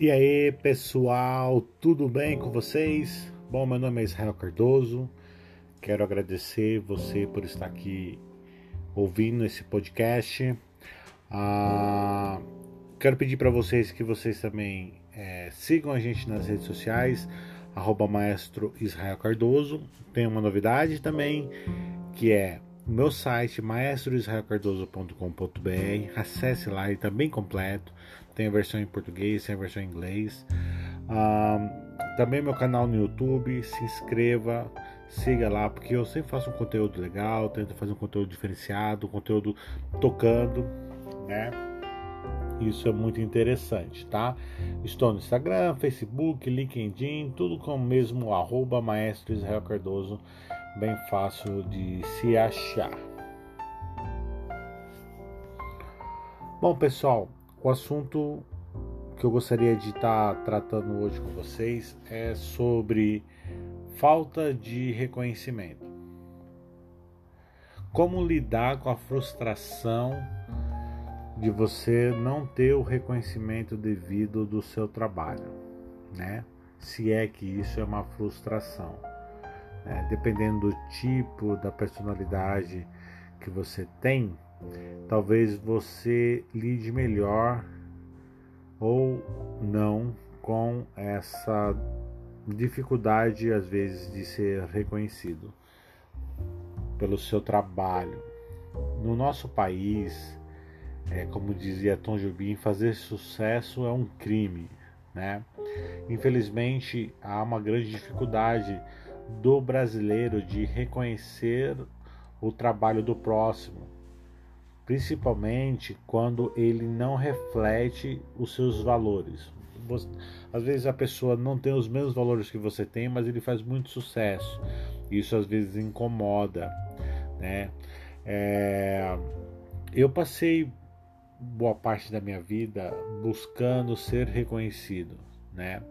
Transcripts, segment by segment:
E aí, pessoal, tudo bem com vocês? Bom, meu nome é Israel Cardoso. Quero agradecer você por estar aqui ouvindo esse podcast. Ah, quero pedir para vocês que vocês também é, sigam a gente nas redes sociais, arroba maestro Israel Cardoso. Tem uma novidade também, que é o meu site maestroisraelcardoso.com.br. Acesse lá, ele está bem completo. Tem a versão em português, tem a versão em inglês. também meu canal no YouTube, se inscreva, siga lá, porque eu sempre faço um conteúdo legal, tento fazer um conteúdo diferenciado, um conteúdo tocando, né? Isso é muito interessante, tá? Estou no Instagram, Facebook, LinkedIn, tudo com o mesmo arroba Maestro Israel Cardoso, bem fácil de se achar. Bom, pessoal, o assunto que eu gostaria de estar tá tratando hoje com vocês é sobre falta de reconhecimento. Como lidar com a frustração de você não ter o reconhecimento devido do seu trabalho, né? Se é que isso é uma frustração, né? dependendo do tipo da personalidade que você tem, talvez você lide melhor ou não com essa dificuldade às vezes de ser reconhecido pelo seu trabalho. No nosso país, é, como dizia Tom Jobim, fazer sucesso é um crime, né? Infelizmente, há uma grande dificuldade do brasileiro de reconhecer o trabalho do próximo, principalmente quando ele não reflete os seus valores. Às vezes a pessoa não tem os mesmos valores que você tem, mas ele faz muito sucesso. Isso às vezes incomoda, né? É... Eu passei boa parte da minha vida buscando ser reconhecido, né?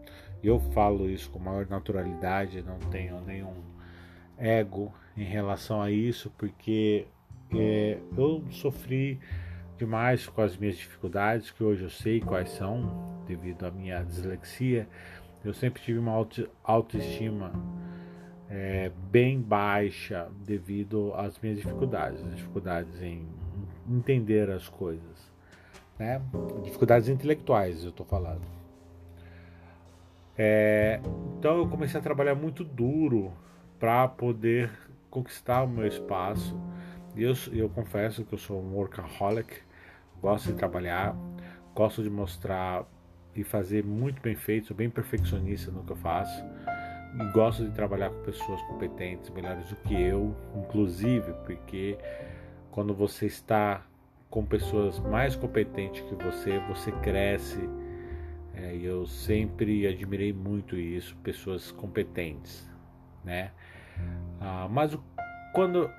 Eu falo isso com maior naturalidade, não tenho nenhum ego em relação a isso, porque é, eu sofri demais com as minhas dificuldades, que hoje eu sei quais são, devido à minha dislexia. Eu sempre tive uma auto, autoestima é, bem baixa devido às minhas dificuldades, dificuldades em entender as coisas, né? Dificuldades intelectuais, eu estou falando. É, então eu comecei a trabalhar muito duro para poder conquistar o meu espaço. Eu, eu confesso que eu sou um workaholic, gosto de trabalhar, gosto de mostrar e fazer muito bem feito, sou bem perfeccionista no que eu faço. E gosto de trabalhar com pessoas competentes, melhores do que eu, inclusive, porque quando você está com pessoas mais competentes que você, você cresce é, e eu sempre admirei muito isso, pessoas competentes, né? Ah, mas quando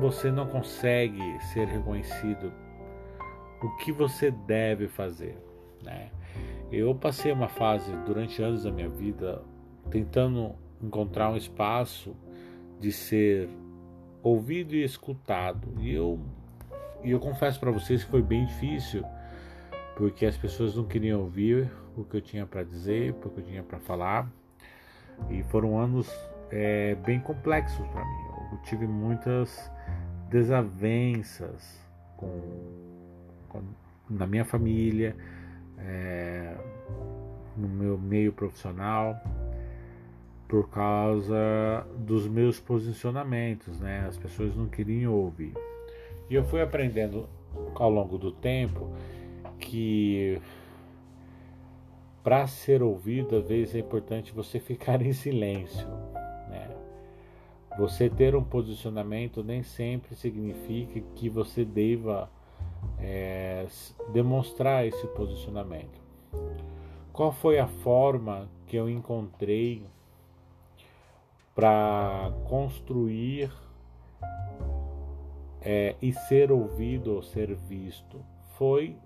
você não consegue ser reconhecido, o que você deve fazer, né? Eu passei uma fase durante anos da minha vida tentando encontrar um espaço de ser ouvido e escutado. E eu, e eu confesso para vocês que foi bem difícil porque as pessoas não queriam ouvir o que eu tinha para dizer, o que eu tinha para falar, e foram anos é, bem complexos para mim. Eu tive muitas desavenças com, com na minha família, é, no meu meio profissional, por causa dos meus posicionamentos, né? As pessoas não queriam ouvir. E eu fui aprendendo ao longo do tempo que para ser ouvido, às vezes é importante você ficar em silêncio. Você ter um posicionamento nem sempre significa que você deva é, demonstrar esse posicionamento. Qual foi a forma que eu encontrei para construir é, e ser ouvido ou ser visto? Foi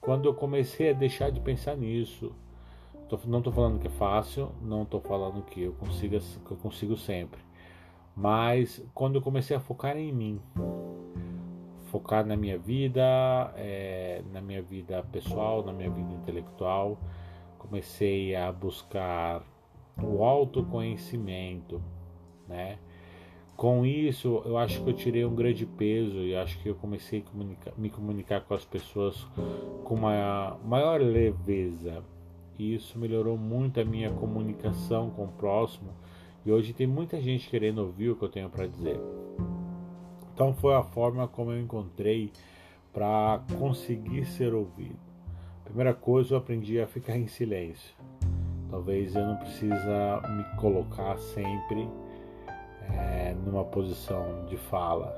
quando eu comecei a deixar de pensar nisso, tô, não estou falando que é fácil, não estou falando que eu consiga, que eu consigo sempre, mas quando eu comecei a focar em mim, focar na minha vida, é, na minha vida pessoal, na minha vida intelectual. Comecei a buscar o autoconhecimento, né? Com isso, eu acho que eu tirei um grande peso e acho que eu comecei a comunicar, me comunicar com as pessoas com uma maior leveza. E isso melhorou muito a minha comunicação com o próximo. E hoje tem muita gente querendo ouvir o que eu tenho para dizer. Então foi a forma como eu encontrei para conseguir ser ouvido. Primeira coisa, eu aprendi a ficar em silêncio. Talvez eu não precisa me colocar sempre é, numa posição de fala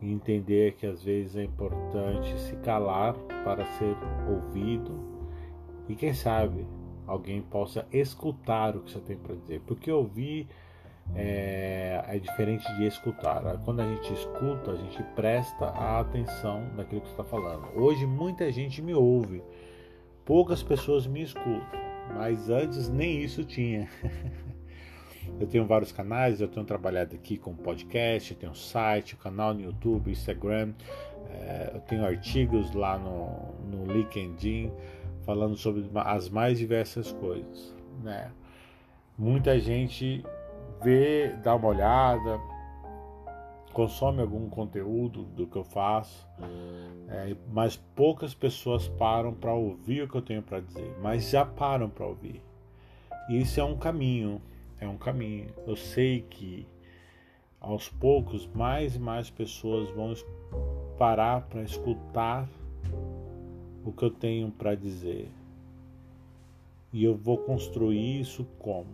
e entender que às vezes é importante se calar para ser ouvido e quem sabe alguém possa escutar o que você tem para dizer, porque ouvir é, é, diferente de escutar. Quando a gente escuta, a gente presta a atenção naquilo que está falando. Hoje muita gente me ouve, poucas pessoas me escutam, mas antes nem isso tinha. Eu tenho vários canais, eu tenho trabalhado aqui com podcast, eu tenho site, canal no YouTube, Instagram, é, eu tenho artigos lá no, no LinkedIn falando sobre as mais diversas coisas, né? Muita gente vê, dá uma olhada, consome algum conteúdo do que eu faço, é, mas poucas pessoas param para ouvir o que eu tenho para dizer, mas já param para ouvir. E isso é um caminho, é um caminho. Eu sei que aos poucos mais e mais pessoas vão parar para escutar o que eu tenho para dizer. E eu vou construir isso como?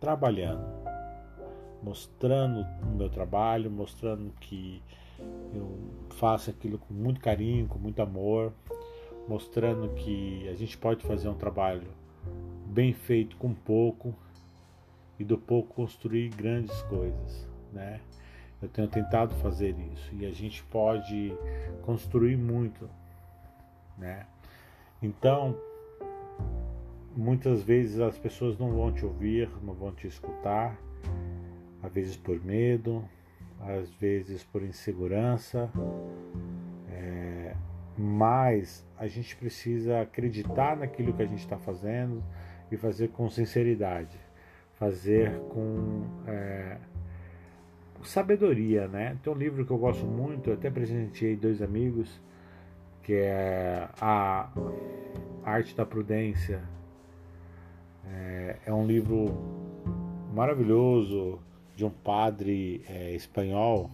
Trabalhando, mostrando o meu trabalho, mostrando que eu faço aquilo com muito carinho, com muito amor, mostrando que a gente pode fazer um trabalho bem feito com pouco e do pouco construir grandes coisas, né? Eu tenho tentado fazer isso e a gente pode construir muito, né? Então, muitas vezes as pessoas não vão te ouvir, não vão te escutar, às vezes por medo, às vezes por insegurança, é, mas a gente precisa acreditar naquilo que a gente está fazendo e fazer com sinceridade fazer com é, sabedoria, né? Tem um livro que eu gosto muito, eu até presenteei dois amigos, que é a Arte da Prudência. É, é um livro maravilhoso de um padre é, espanhol.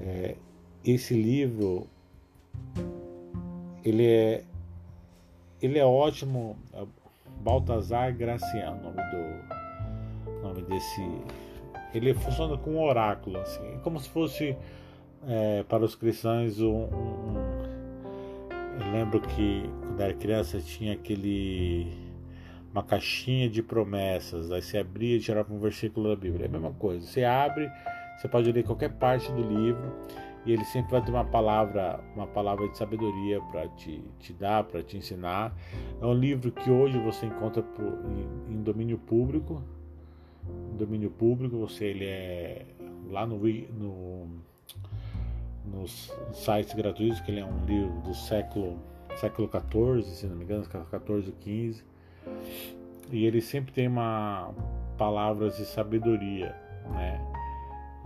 É, esse livro ele é ele é ótimo Baltazar Graciano, nome do nome desse. Ele funciona como um oráculo, assim, é como se fosse é, para os cristãos um, um, Eu lembro que quando era criança tinha aquele uma caixinha de promessas, aí você abria e tirava um versículo da Bíblia, é a mesma coisa. Você abre, você pode ler qualquer parte do livro e ele sempre vai ter uma palavra, uma palavra de sabedoria para te, te dar, para te ensinar. É um livro que hoje você encontra em, em, domínio público. Em domínio público, você ele é lá no, no nos sites gratuitos, que ele é um livro do século século 14, se não me engano, 14 ou 15. E ele sempre tem uma palavras de sabedoria, né?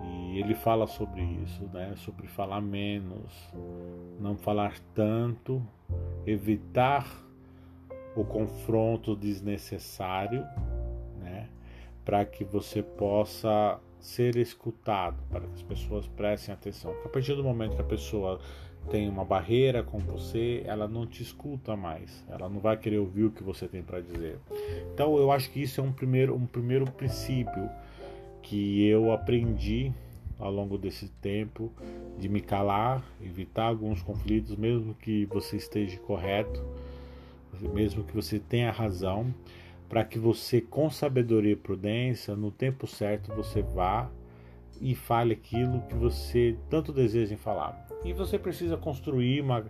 E ele fala sobre isso, né? Sobre falar menos, não falar tanto, evitar o confronto desnecessário, né? Para que você possa ser escutado, para que as pessoas prestem atenção. Porque a partir do momento que a pessoa tem uma barreira com você, ela não te escuta mais, ela não vai querer ouvir o que você tem para dizer. Então eu acho que isso é um primeiro, um primeiro princípio que eu aprendi ao longo desse tempo de me calar, evitar alguns conflitos, mesmo que você esteja correto, mesmo que você tenha razão, para que você, com sabedoria e prudência, no tempo certo, você vá e fale aquilo que você tanto deseja em falar. E você precisa construir uma,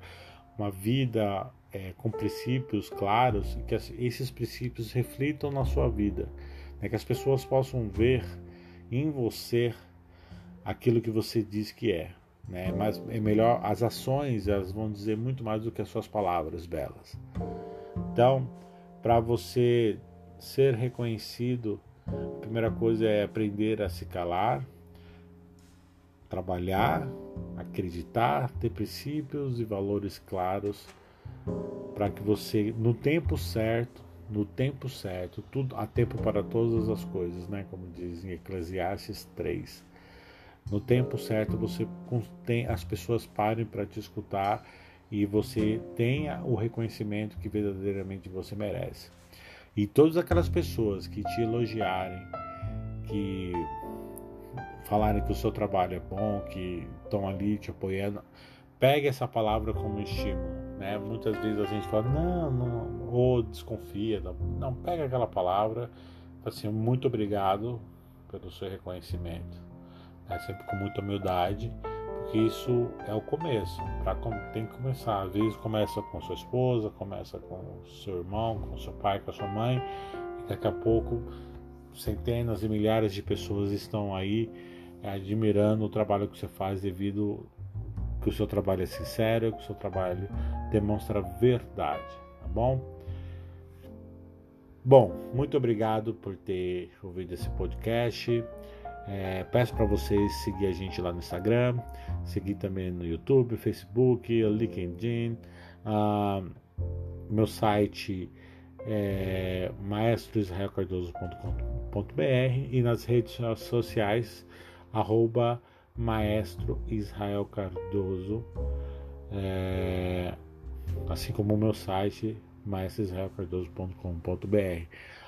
uma vida é, com princípios claros e que esses princípios reflitam na sua vida, né? que as pessoas possam ver em você aquilo que você diz que é. né? Mas é melhor as ações, elas vão dizer muito mais do que as suas palavras belas. Então, para você ser reconhecido, a primeira coisa é aprender a se calar, trabalhar, acreditar, ter princípios e valores claros para que você, no tempo certo, no tempo certo, tudo há tempo para todas as coisas, né? Como diz em Eclesiastes 3. No tempo certo você tem as pessoas parem para te escutar e você tenha o reconhecimento que verdadeiramente você merece. E todas aquelas pessoas que te elogiarem, que falarem que o seu trabalho é bom, que estão ali te apoiando, pegue essa palavra como estímulo. Né? Muitas vezes a gente fala, não, não, ou desconfia, não, pega aquela palavra, assim, muito obrigado pelo seu reconhecimento, né? sempre com muita humildade, porque isso é o começo, pra, tem que começar, às vezes começa com sua esposa, começa com seu irmão, com seu pai, com a sua mãe, e daqui a pouco centenas e milhares de pessoas estão aí admirando o trabalho que você faz devido que o seu trabalho é sincero, que o seu trabalho demonstra verdade, tá bom? Bom, muito obrigado por ter ouvido esse podcast. É, peço para vocês seguir a gente lá no Instagram, seguir também no YouTube, Facebook, LinkedIn. Ah, meu site é maestroisraelcardoso.com.br e nas redes sociais arroba maestro Israel Cardoso, é, assim como o meu site maestroisraelcardoso.com.br.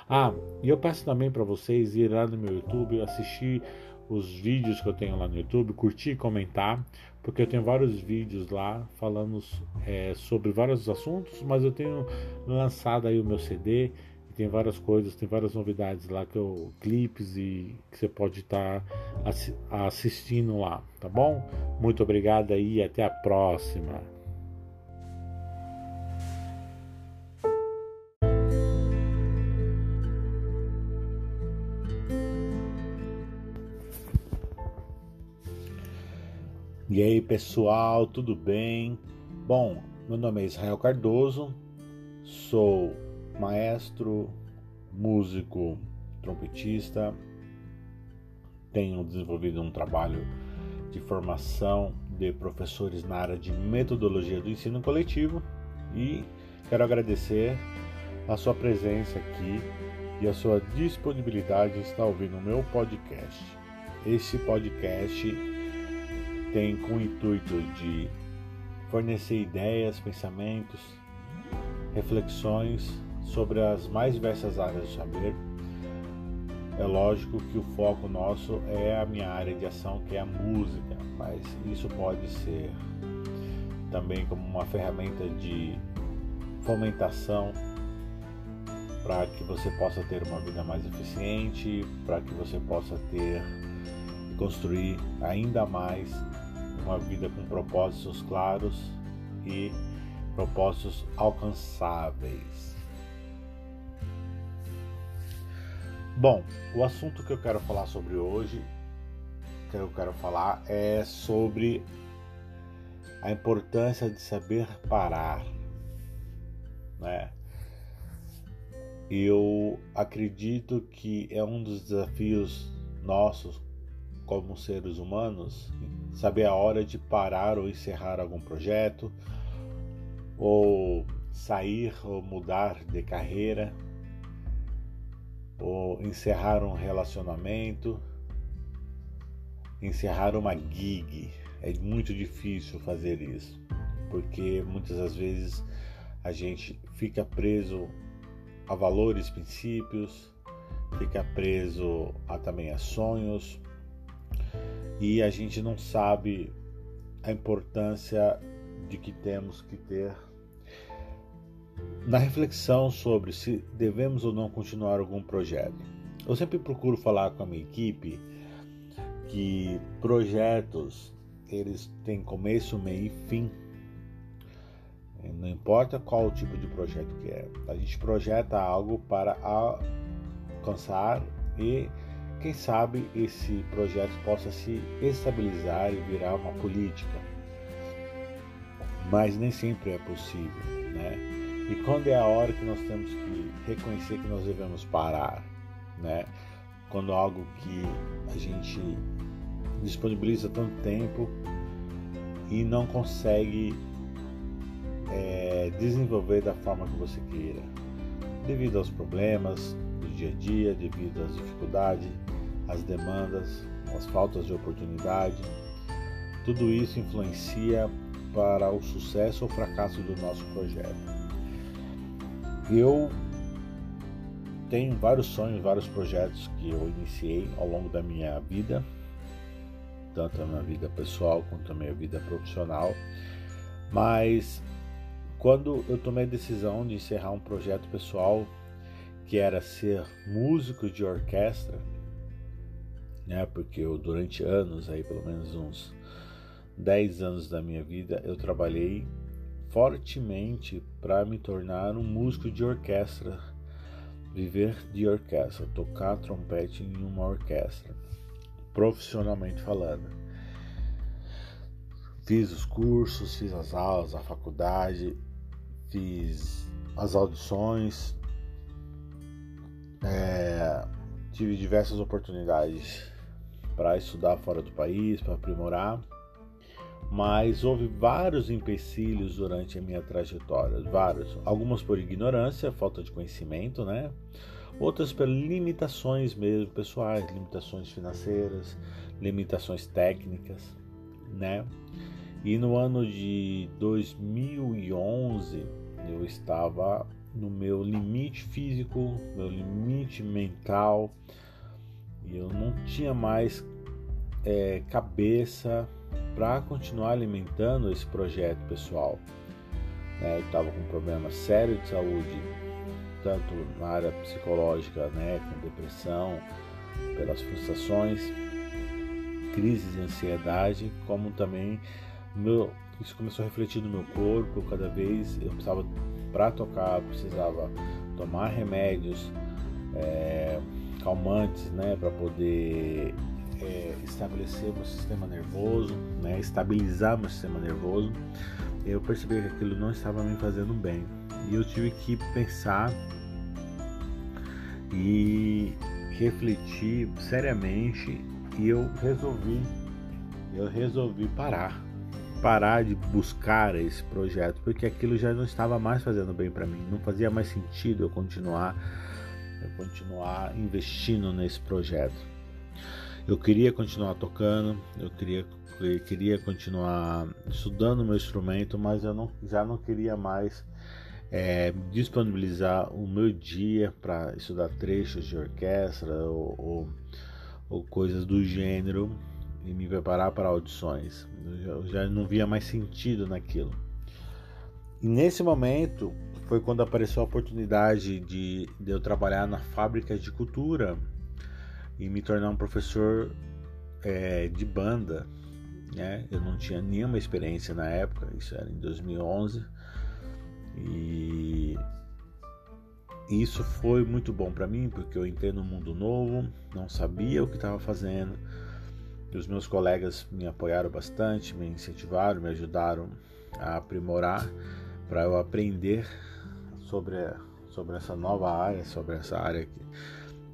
Ah, e eu peço também para vocês ir lá no meu YouTube, assistir os vídeos que eu tenho lá no YouTube, curtir e comentar, porque eu tenho vários vídeos lá falando é, sobre vários assuntos, mas eu tenho lançado aí o meu CD tem várias coisas, tem várias novidades lá que eu clipes e que você pode estar tá assistindo lá, tá bom? Muito obrigado aí e até a próxima. E aí pessoal, tudo bem? Bom, meu nome é Israel Cardoso, sou maestro, músico, trompetista. Tenho desenvolvido um trabalho de formação de professores na área de metodologia do ensino coletivo e quero agradecer a sua presença aqui e a sua disponibilidade em estar ouvindo o meu podcast. Esse podcast tem com o intuito de fornecer ideias, pensamentos, reflexões sobre as mais diversas áreas do saber. É lógico que o foco nosso é a minha área de ação, que é a música, mas isso pode ser também como uma ferramenta de fomentação para que você possa ter uma vida mais eficiente, para que você possa ter construir ainda mais uma vida com propósitos claros e propósitos alcançáveis. Bom, o assunto que eu quero falar sobre hoje, que eu quero falar é sobre a importância de saber parar, né? Eu acredito que é um dos desafios nossos como seres humanos saber a hora de parar ou encerrar algum projeto, ou sair ou mudar de carreira, ou encerrar um relacionamento, encerrar uma gig. É muito difícil fazer isso, porque muitas das vezes a gente fica preso a valores, princípios, fica preso a também a sonhos e a gente não sabe a importância de que temos que ter na reflexão sobre se devemos ou não continuar algum projeto. Eu sempre procuro falar com a minha equipe que projetos eles têm começo, meio e fim. Não importa qual tipo de projeto que é. A gente projeta algo para alcançar e quem sabe esse projeto possa se estabilizar e virar uma política. Mas nem sempre é possível, né? E quando é a hora que nós temos que reconhecer que nós devemos parar, né? Quando algo que a gente disponibiliza tanto tempo e não consegue é, desenvolver da forma que você queira, devido aos problemas do dia a dia, devido às dificuldades, às demandas, às faltas de oportunidade. Tudo isso influencia para o sucesso ou fracasso do nosso projeto. Eu tenho vários sonhos, vários projetos que eu iniciei ao longo da minha vida, tanto na minha vida pessoal quanto na minha vida profissional, mas quando eu tomei a decisão de encerrar um projeto pessoal que era ser músico de orquestra, né? Porque eu durante anos aí, pelo menos uns 10 anos da minha vida, eu trabalhei fortemente para me tornar um músico de orquestra, viver de orquestra, tocar trompete em uma orquestra, profissionalmente falando. Fiz os cursos, fiz as aulas, a faculdade, fiz as audições, é, tive diversas oportunidades para estudar fora do país, para aprimorar, mas houve vários empecilhos durante a minha trajetória, vários, algumas por ignorância, falta de conhecimento, né? Outras por limitações mesmo pessoais, limitações financeiras, limitações técnicas, né? E no ano de 2011 eu estava no meu limite físico, meu limite mental, e eu não tinha mais é, cabeça para continuar alimentando esse projeto pessoal. Né? Eu estava com um problema sério de saúde, tanto na área psicológica, né, com depressão, pelas frustrações, crises de ansiedade, como também meu, isso começou a refletir no meu corpo. Cada vez eu precisava, para tocar, precisava tomar remédios é, calmantes, né, para poder é, estabelecer meu sistema nervoso, né, estabilizar meu sistema nervoso. Eu percebi que aquilo não estava me fazendo bem e eu tive que pensar e refletir seriamente e eu resolvi eu resolvi parar parar de buscar esse projeto, porque aquilo já não estava mais fazendo bem para mim, não fazia mais sentido eu continuar eu continuar investindo nesse projeto. Eu queria continuar tocando, eu queria eu queria continuar estudando meu instrumento, mas eu não, já não queria mais é, disponibilizar o meu dia para estudar trechos de orquestra ou, ou, ou coisas do gênero e me preparar para audições. Eu já, não via mais sentido naquilo. E nesse momento foi quando apareceu a oportunidade de, de eu trabalhar na fábrica de cultura e me tornar um professor é, de banda. Né? Eu não tinha nenhuma experiência na época, isso era em 2011. E isso foi muito bom para mim porque eu entrei num mundo novo, não sabia o que estava fazendo os meus colegas me apoiaram bastante, me incentivaram, me ajudaram a aprimorar para eu aprender sobre, sobre essa nova área, sobre essa área aqui,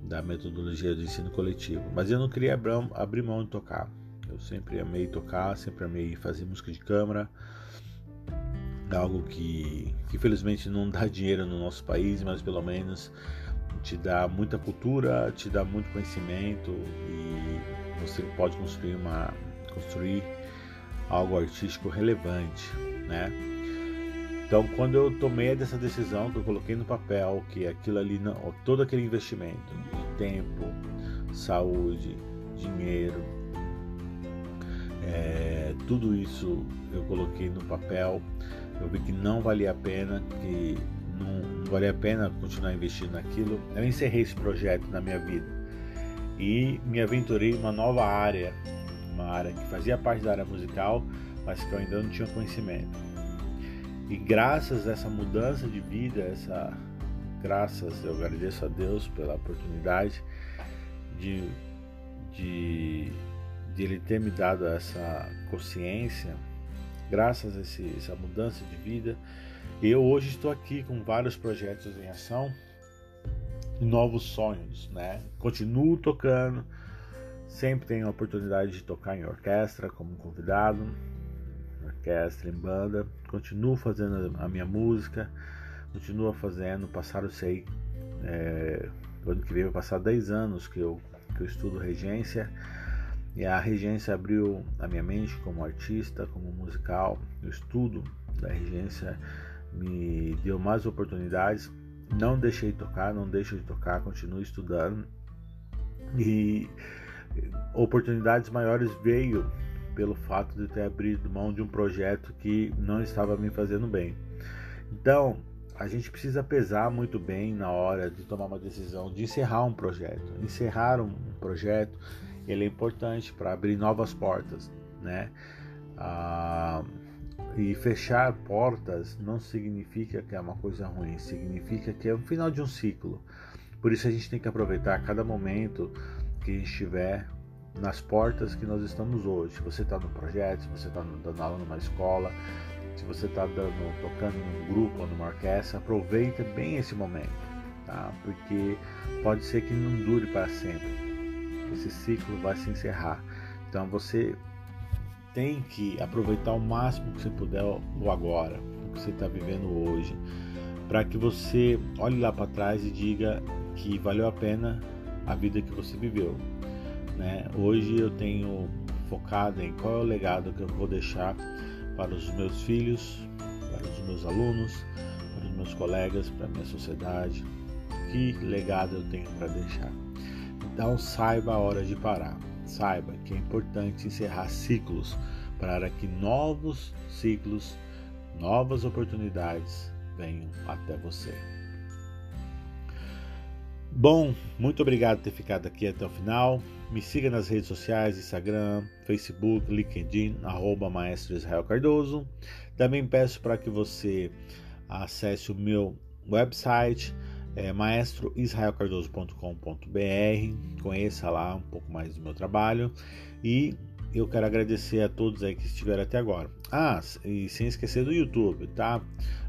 da metodologia do ensino coletivo. Mas eu não queria abrir mão de tocar. Eu sempre amei tocar, sempre amei fazer música de câmara. Algo que, que infelizmente não dá dinheiro no nosso país, mas pelo menos te dá muita cultura, te dá muito conhecimento e você pode construir uma construir algo artístico relevante, né? Então, quando eu tomei dessa decisão, que eu coloquei no papel que aquilo ali, não, todo aquele investimento de tempo, saúde, dinheiro, é, tudo isso eu coloquei no papel. Eu vi que não valia a pena, que não, não valia a pena continuar investindo naquilo. Eu encerrei esse projeto na minha vida e me aventurei em uma nova área, uma área que fazia parte da área musical, mas que eu ainda não tinha conhecimento. E graças a essa mudança de vida, essa graças eu agradeço a Deus pela oportunidade de de, de ele ter me dado essa consciência, graças a esse, essa mudança de vida, eu hoje estou aqui com vários projetos em ação novos sonhos, né? Continuo tocando, sempre tenho a oportunidade de tocar em orquestra como convidado, orquestra, em banda, continuo fazendo a minha música, continuo fazendo, passaram sei, é, ano que vem vai passar 10 anos que eu, que eu estudo regência, e a regência abriu a minha mente como artista, como musical. O estudo da regência me deu mais oportunidades. Não deixei de tocar, não deixo de tocar, continuo estudando. E oportunidades maiores veio pelo fato de ter abrido mão de um projeto que não estava me fazendo bem. Então, a gente precisa pesar muito bem na hora de tomar uma decisão de encerrar um projeto. Encerrar um projeto ele é importante para abrir novas portas, né? Ah, e fechar portas não significa que é uma coisa ruim, significa que é o final de um ciclo. Por isso a gente tem que aproveitar cada momento que a gente estiver nas portas que nós estamos hoje. Se você está no projeto, se você está dando aula numa escola, se você está tocando num grupo ou numa orquestra, aproveita bem esse momento, tá? Porque pode ser que não dure para sempre esse ciclo vai se encerrar. Então você tem que aproveitar o máximo que você puder o agora, o que você está vivendo hoje, para que você olhe lá para trás e diga que valeu a pena a vida que você viveu. Né? Hoje eu tenho focado em qual é o legado que eu vou deixar para os meus filhos, para os meus alunos, para os meus colegas, para a minha sociedade. Que legado eu tenho para deixar? Então saiba a hora de parar. Saiba que é importante encerrar ciclos para que novos ciclos, novas oportunidades venham até você. Bom, muito obrigado por ter ficado aqui até o final. Me siga nas redes sociais, Instagram, Facebook, LinkedIn, arroba Maestro Israel Cardoso. Também peço para que você acesse o meu website é maestroisraelcardoso.com.br. Conheça lá um pouco mais do meu trabalho e eu quero agradecer a todos aí que estiveram até agora. Ah, e sem esquecer do YouTube, tá?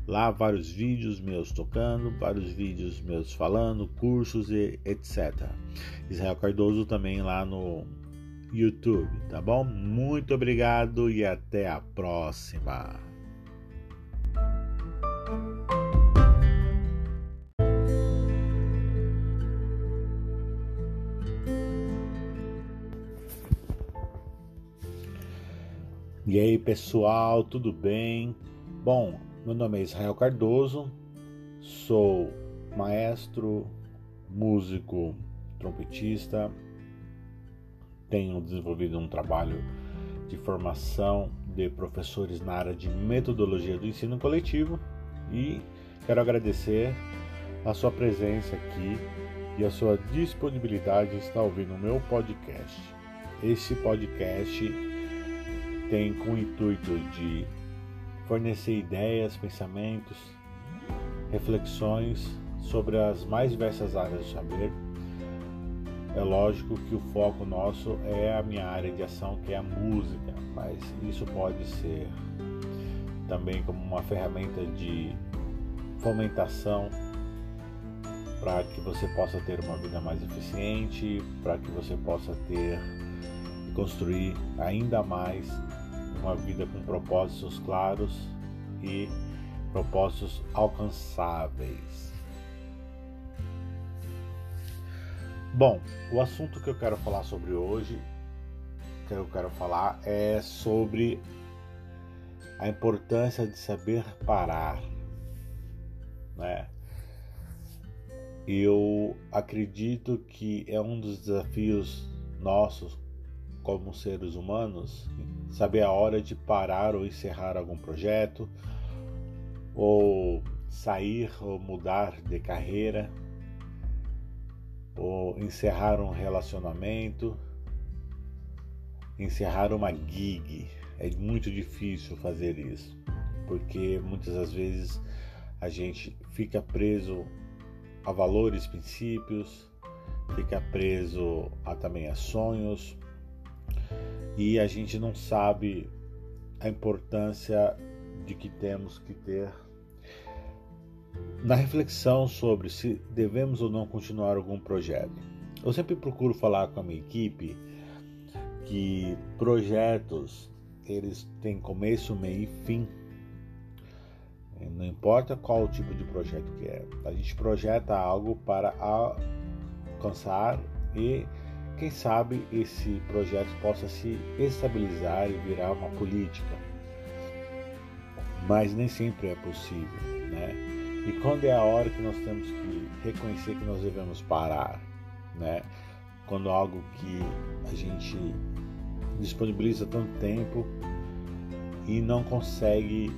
Lá vários vídeos meus tocando, vários vídeos meus falando, cursos e etc. Israel Cardoso também lá no YouTube, tá bom? Muito obrigado e até a próxima. E aí pessoal, tudo bem? Bom, meu nome é Israel Cardoso, sou maestro, músico, trompetista, tenho desenvolvido um trabalho de formação de professores na área de metodologia do ensino coletivo e quero agradecer a sua presença aqui e a sua disponibilidade em estar ouvindo o meu podcast. Esse podcast tem com o intuito de fornecer ideias, pensamentos, reflexões sobre as mais diversas áreas do saber. É lógico que o foco nosso é a minha área de ação, que é a música, mas isso pode ser também como uma ferramenta de fomentação para que você possa ter uma vida mais eficiente, para que você possa ter construir ainda mais uma vida com propósitos claros e propósitos alcançáveis. Bom, o assunto que eu quero falar sobre hoje, que eu quero falar é sobre a importância de saber parar, né? Eu acredito que é um dos desafios nossos como seres humanos, saber a hora de parar ou encerrar algum projeto, ou sair ou mudar de carreira, ou encerrar um relacionamento, encerrar uma gig. É muito difícil fazer isso, porque muitas das vezes a gente fica preso a valores, princípios, fica preso a também a sonhos e a gente não sabe a importância de que temos que ter na reflexão sobre se devemos ou não continuar algum projeto. Eu sempre procuro falar com a minha equipe que projetos eles têm começo, meio e fim. Não importa qual tipo de projeto que é. A gente projeta algo para alcançar e quem sabe esse projeto possa se estabilizar e virar uma política. Mas nem sempre é possível, né? E quando é a hora que nós temos que reconhecer que nós devemos parar, né? Quando algo que a gente disponibiliza tanto tempo e não consegue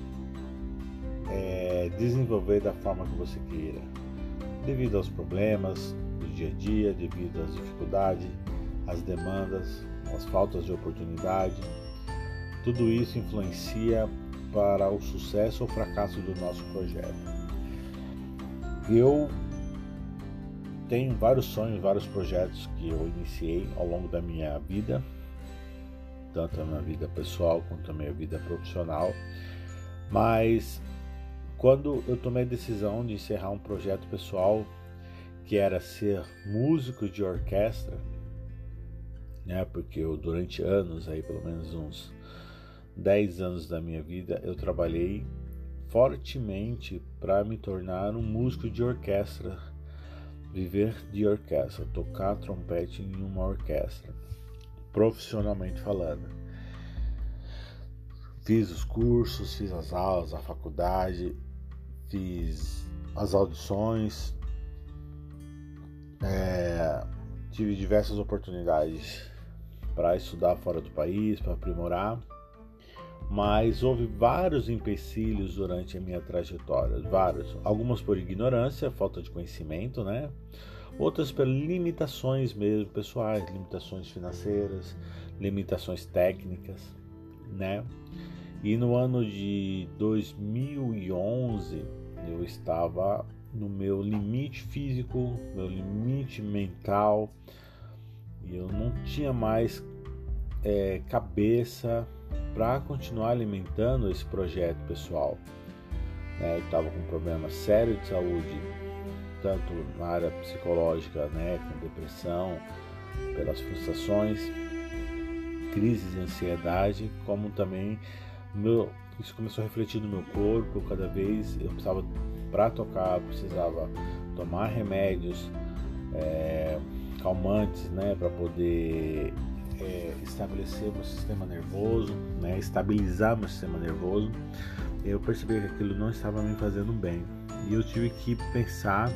é, desenvolver da forma que você queira, devido aos problemas do dia a dia, devido às dificuldades, às demandas, às faltas de oportunidade. Tudo isso influencia para o sucesso ou fracasso do nosso projeto. Eu tenho vários sonhos, vários projetos que eu iniciei ao longo da minha vida, tanto na minha vida pessoal quanto na minha vida profissional, mas quando eu tomei a decisão de encerrar um projeto pessoal que era ser músico de orquestra, né? Porque eu durante anos aí, pelo menos uns 10 anos da minha vida, eu trabalhei fortemente para me tornar um músico de orquestra, viver de orquestra, tocar trompete em uma orquestra, profissionalmente falando. Fiz os cursos, fiz as aulas, a faculdade, fiz as audições, é, tive diversas oportunidades para estudar fora do país, para aprimorar, mas houve vários empecilhos durante a minha trajetória, vários, algumas por ignorância, falta de conhecimento, né? Outras por limitações mesmo pessoais, limitações financeiras, limitações técnicas, né? E no ano de 2011 eu estava no meu limite físico, meu limite mental, e eu não tinha mais é, cabeça para continuar alimentando esse projeto pessoal. Né? Eu estava com um problema sério de saúde, tanto na área psicológica, né, com depressão, pelas frustrações, crises de ansiedade, como também meu, isso começou a refletir no meu corpo, cada vez eu precisava, para tocar, precisava tomar remédios é, calmantes, né, para poder é, estabelecer meu sistema nervoso, né, estabilizar meu sistema nervoso. Eu percebi que aquilo não estava me fazendo bem e eu tive que pensar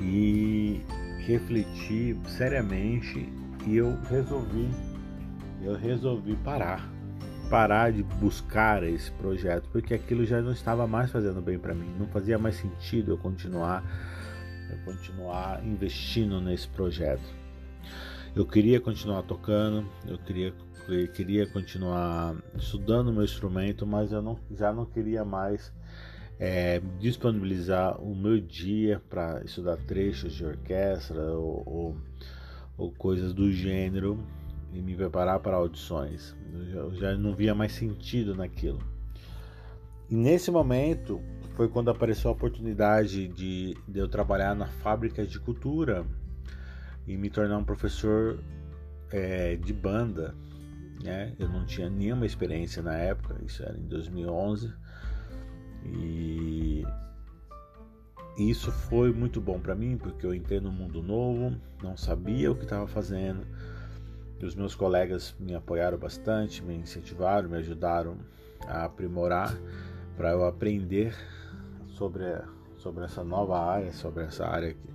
e refletir seriamente e eu resolvi eu resolvi parar parar de buscar esse projeto, porque aquilo já não estava mais fazendo bem para mim, não fazia mais sentido eu continuar eu continuar investindo nesse projeto. Eu queria continuar tocando, eu queria eu queria continuar estudando meu instrumento, mas eu não, já não queria mais é, disponibilizar o meu dia para estudar trechos de orquestra ou, ou, ou coisas do gênero e me preparar para audições. Eu já, não via mais sentido naquilo. E nesse momento foi quando apareceu a oportunidade de, de eu trabalhar na fábrica de cultura e me tornar um professor é, de banda. Né? Eu não tinha nenhuma experiência na época, isso era em 2011. E isso foi muito bom para mim porque eu entrei num mundo novo, não sabia o que estava fazendo os meus colegas me apoiaram bastante, me incentivaram, me ajudaram a aprimorar para eu aprender sobre, sobre essa nova área, sobre essa área aqui,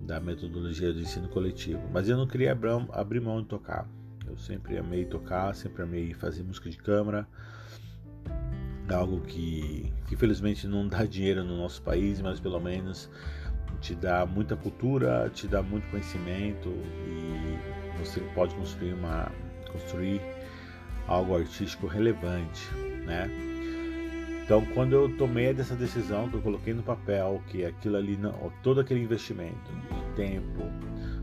da metodologia do ensino coletivo. Mas eu não queria abrir mão de tocar. Eu sempre amei tocar, sempre amei fazer música de câmara. Algo que, que infelizmente não dá dinheiro no nosso país, mas pelo menos te dá muita cultura, te dá muito conhecimento e você pode construir uma construir algo artístico relevante, né? Então, quando eu tomei dessa decisão, que eu coloquei no papel que aquilo ali, não, todo aquele investimento, tempo,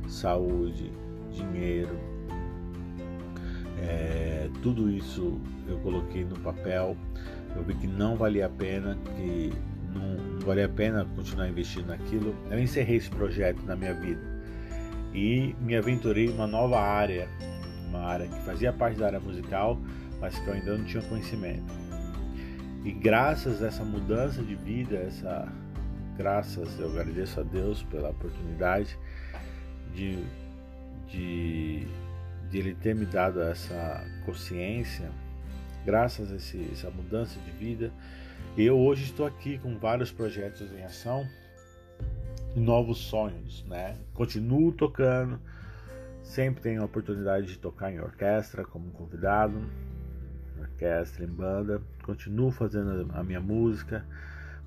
saúde, dinheiro. É, tudo isso eu coloquei no papel. Eu vi que não valia a pena, que não, não valia a pena continuar investindo naquilo. Eu encerrei esse projeto na minha vida e me aventurei em uma nova área, uma área que fazia parte da área musical, mas que eu ainda não tinha conhecimento. E graças a essa mudança de vida, essa graças, eu agradeço a Deus pela oportunidade de, de, de Ele ter me dado essa consciência, graças a esse, essa mudança de vida, eu hoje estou aqui com vários projetos em ação, novos sonhos, né? Continuo tocando, sempre tenho a oportunidade de tocar em orquestra como convidado, orquestra, em banda, continuo fazendo a minha música,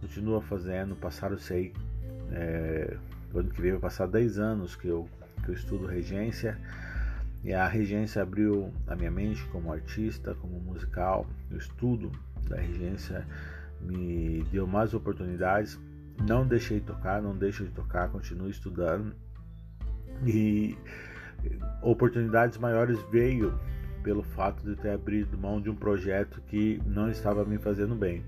continuo fazendo, passaram sei, é, ano que vem vai passar 10 anos que eu, que eu estudo regência, e a regência abriu a minha mente como artista, como musical, o estudo da regência me deu mais oportunidades, não deixei de tocar, não deixo de tocar, continuo estudando, e oportunidades maiores veio pelo fato de ter abrido mão de um projeto que não estava me fazendo bem.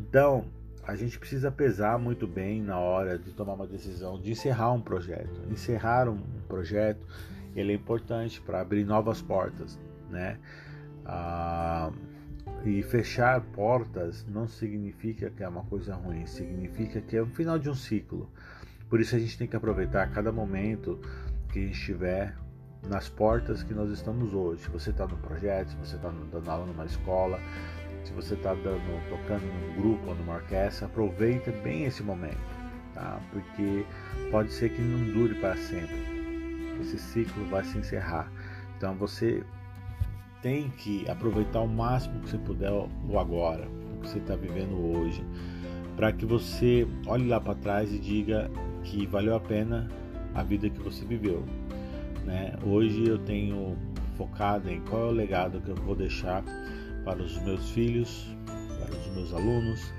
Então, a gente precisa pesar muito bem na hora de tomar uma decisão de encerrar um projeto. Encerrar um projeto, ele é importante para abrir novas portas, né? Ah, e fechar portas não significa que é uma coisa ruim, significa que é o final de um ciclo. Por isso a gente tem que aproveitar cada momento que a gente estiver nas portas que nós estamos hoje. Se você está no projeto, se você está dando aula numa escola, se você está tocando num grupo ou numa orquestra, aproveita bem esse momento, tá? Porque pode ser que não dure para sempre. Esse ciclo vai se encerrar. Então você tem que aproveitar o máximo que você puder o agora, o que você está vivendo hoje, para que você olhe lá para trás e diga que valeu a pena a vida que você viveu. Né? Hoje eu tenho focado em qual é o legado que eu vou deixar para os meus filhos, para os meus alunos,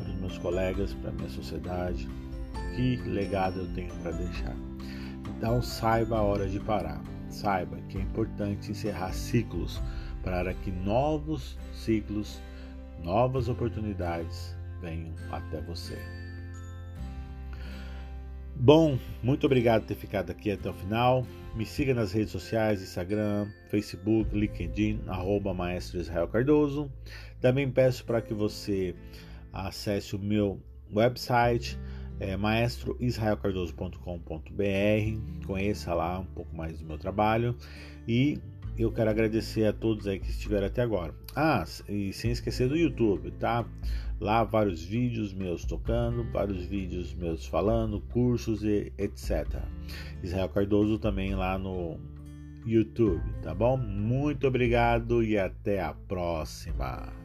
para os meus colegas, para a minha sociedade. Que legado eu tenho para deixar? Então saiba a hora de parar. Saiba que é importante encerrar ciclos para que novos ciclos, novas oportunidades venham até você. Bom, muito obrigado por ter ficado aqui até o final. Me siga nas redes sociais, Instagram, Facebook, LinkedIn, arroba Maestro Israel Cardoso. Também peço para que você acesse o meu website, é maestroisraelcardoso.com.br, conheça lá um pouco mais do meu trabalho e eu quero agradecer a todos aí que estiveram até agora. Ah, e sem esquecer do YouTube, tá? Lá vários vídeos meus tocando, vários vídeos meus falando, cursos e etc. Israel Cardoso também lá no YouTube, tá bom? Muito obrigado e até a próxima.